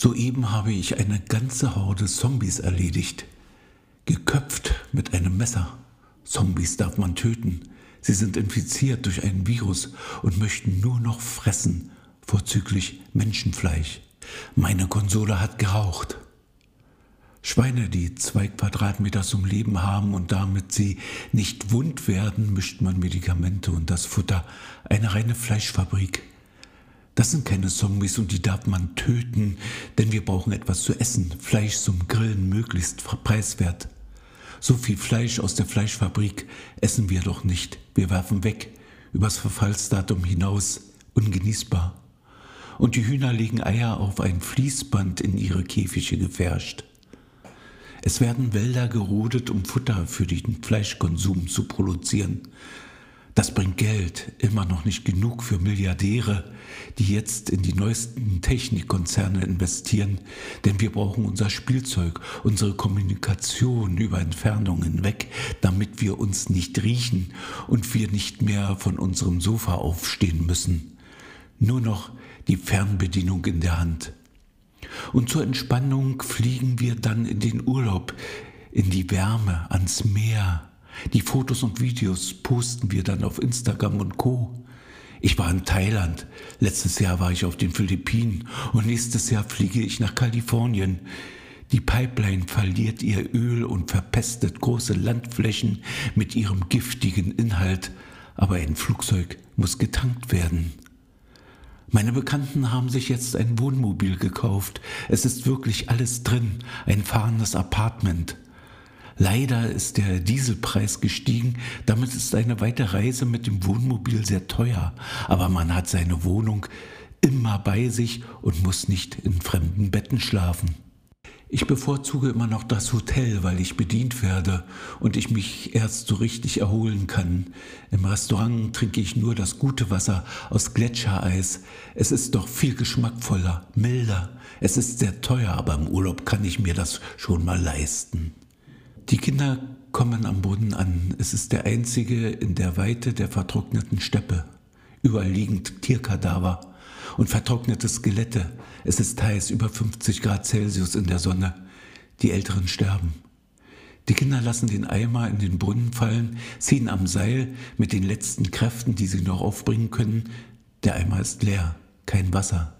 Soeben habe ich eine ganze Horde Zombies erledigt. Geköpft mit einem Messer. Zombies darf man töten. Sie sind infiziert durch ein Virus und möchten nur noch fressen, vorzüglich Menschenfleisch. Meine Konsole hat geraucht. Schweine, die zwei Quadratmeter zum Leben haben und damit sie nicht wund werden, mischt man Medikamente und das Futter. Eine reine Fleischfabrik. Das sind keine Zombies und die darf man töten, denn wir brauchen etwas zu essen. Fleisch zum Grillen möglichst preiswert. So viel Fleisch aus der Fleischfabrik essen wir doch nicht. Wir werfen weg, übers Verfallsdatum hinaus, ungenießbar. Und die Hühner legen Eier auf ein Fließband in ihre Käfige gefärscht. Es werden Wälder gerodet, um Futter für den Fleischkonsum zu produzieren. Das bringt Geld, immer noch nicht genug für Milliardäre, die jetzt in die neuesten Technikkonzerne investieren, denn wir brauchen unser Spielzeug, unsere Kommunikation über Entfernungen hinweg, damit wir uns nicht riechen und wir nicht mehr von unserem Sofa aufstehen müssen. Nur noch die Fernbedienung in der Hand. Und zur Entspannung fliegen wir dann in den Urlaub, in die Wärme, ans Meer, die Fotos und Videos posten wir dann auf Instagram und Co. Ich war in Thailand, letztes Jahr war ich auf den Philippinen und nächstes Jahr fliege ich nach Kalifornien. Die Pipeline verliert ihr Öl und verpestet große Landflächen mit ihrem giftigen Inhalt, aber ein Flugzeug muss getankt werden. Meine Bekannten haben sich jetzt ein Wohnmobil gekauft. Es ist wirklich alles drin, ein fahrendes Apartment. Leider ist der Dieselpreis gestiegen, damit ist eine weite Reise mit dem Wohnmobil sehr teuer, aber man hat seine Wohnung immer bei sich und muss nicht in fremden Betten schlafen. Ich bevorzuge immer noch das Hotel, weil ich bedient werde und ich mich erst so richtig erholen kann. Im Restaurant trinke ich nur das gute Wasser aus Gletschereis. Es ist doch viel geschmackvoller, milder. Es ist sehr teuer, aber im Urlaub kann ich mir das schon mal leisten. Die Kinder kommen am Boden an. Es ist der einzige in der Weite der vertrockneten Steppe. Überall liegen Tierkadaver und vertrocknete Skelette. Es ist heiß, über 50 Grad Celsius in der Sonne. Die Älteren sterben. Die Kinder lassen den Eimer in den Brunnen fallen, ziehen am Seil mit den letzten Kräften, die sie noch aufbringen können. Der Eimer ist leer, kein Wasser.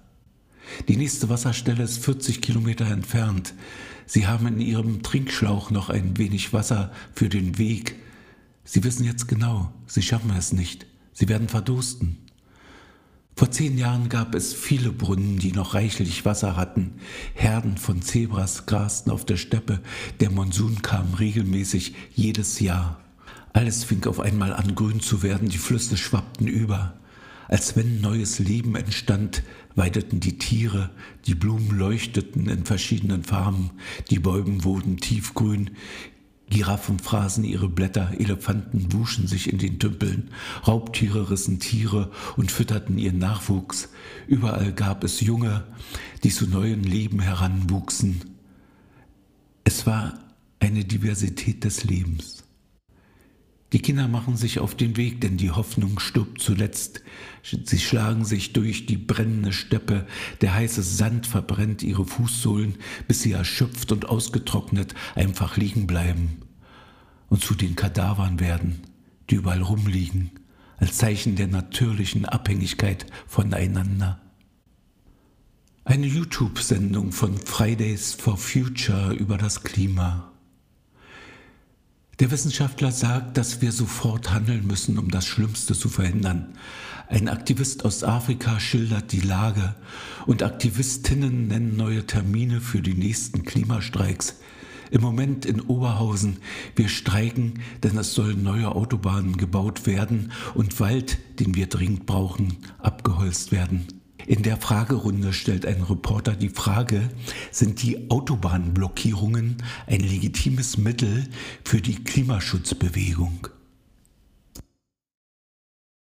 Die nächste Wasserstelle ist 40 Kilometer entfernt. Sie haben in Ihrem Trinkschlauch noch ein wenig Wasser für den Weg. Sie wissen jetzt genau, Sie schaffen es nicht. Sie werden verdursten. Vor zehn Jahren gab es viele Brunnen, die noch reichlich Wasser hatten. Herden von Zebras grasten auf der Steppe. Der Monsun kam regelmäßig jedes Jahr. Alles fing auf einmal an grün zu werden, die Flüsse schwappten über. Als wenn neues Leben entstand, weideten die Tiere, die Blumen leuchteten in verschiedenen Farben, die Bäume wurden tiefgrün, Giraffen fraßen ihre Blätter, Elefanten wuschen sich in den Tümpeln, Raubtiere rissen Tiere und fütterten ihren Nachwuchs. Überall gab es Junge, die zu neuen Leben heranwuchsen. Es war eine Diversität des Lebens. Die Kinder machen sich auf den Weg, denn die Hoffnung stirbt zuletzt. Sie schlagen sich durch die brennende Steppe, der heiße Sand verbrennt ihre Fußsohlen, bis sie erschöpft und ausgetrocknet einfach liegen bleiben und zu den Kadavern werden, die überall rumliegen, als Zeichen der natürlichen Abhängigkeit voneinander. Eine YouTube-Sendung von Fridays for Future über das Klima. Der Wissenschaftler sagt, dass wir sofort handeln müssen, um das Schlimmste zu verhindern. Ein Aktivist aus Afrika schildert die Lage und Aktivistinnen nennen neue Termine für die nächsten Klimastreiks. Im Moment in Oberhausen. Wir streiken, denn es sollen neue Autobahnen gebaut werden und Wald, den wir dringend brauchen, abgeholzt werden. In der Fragerunde stellt ein Reporter die Frage, sind die Autobahnblockierungen ein legitimes Mittel für die Klimaschutzbewegung?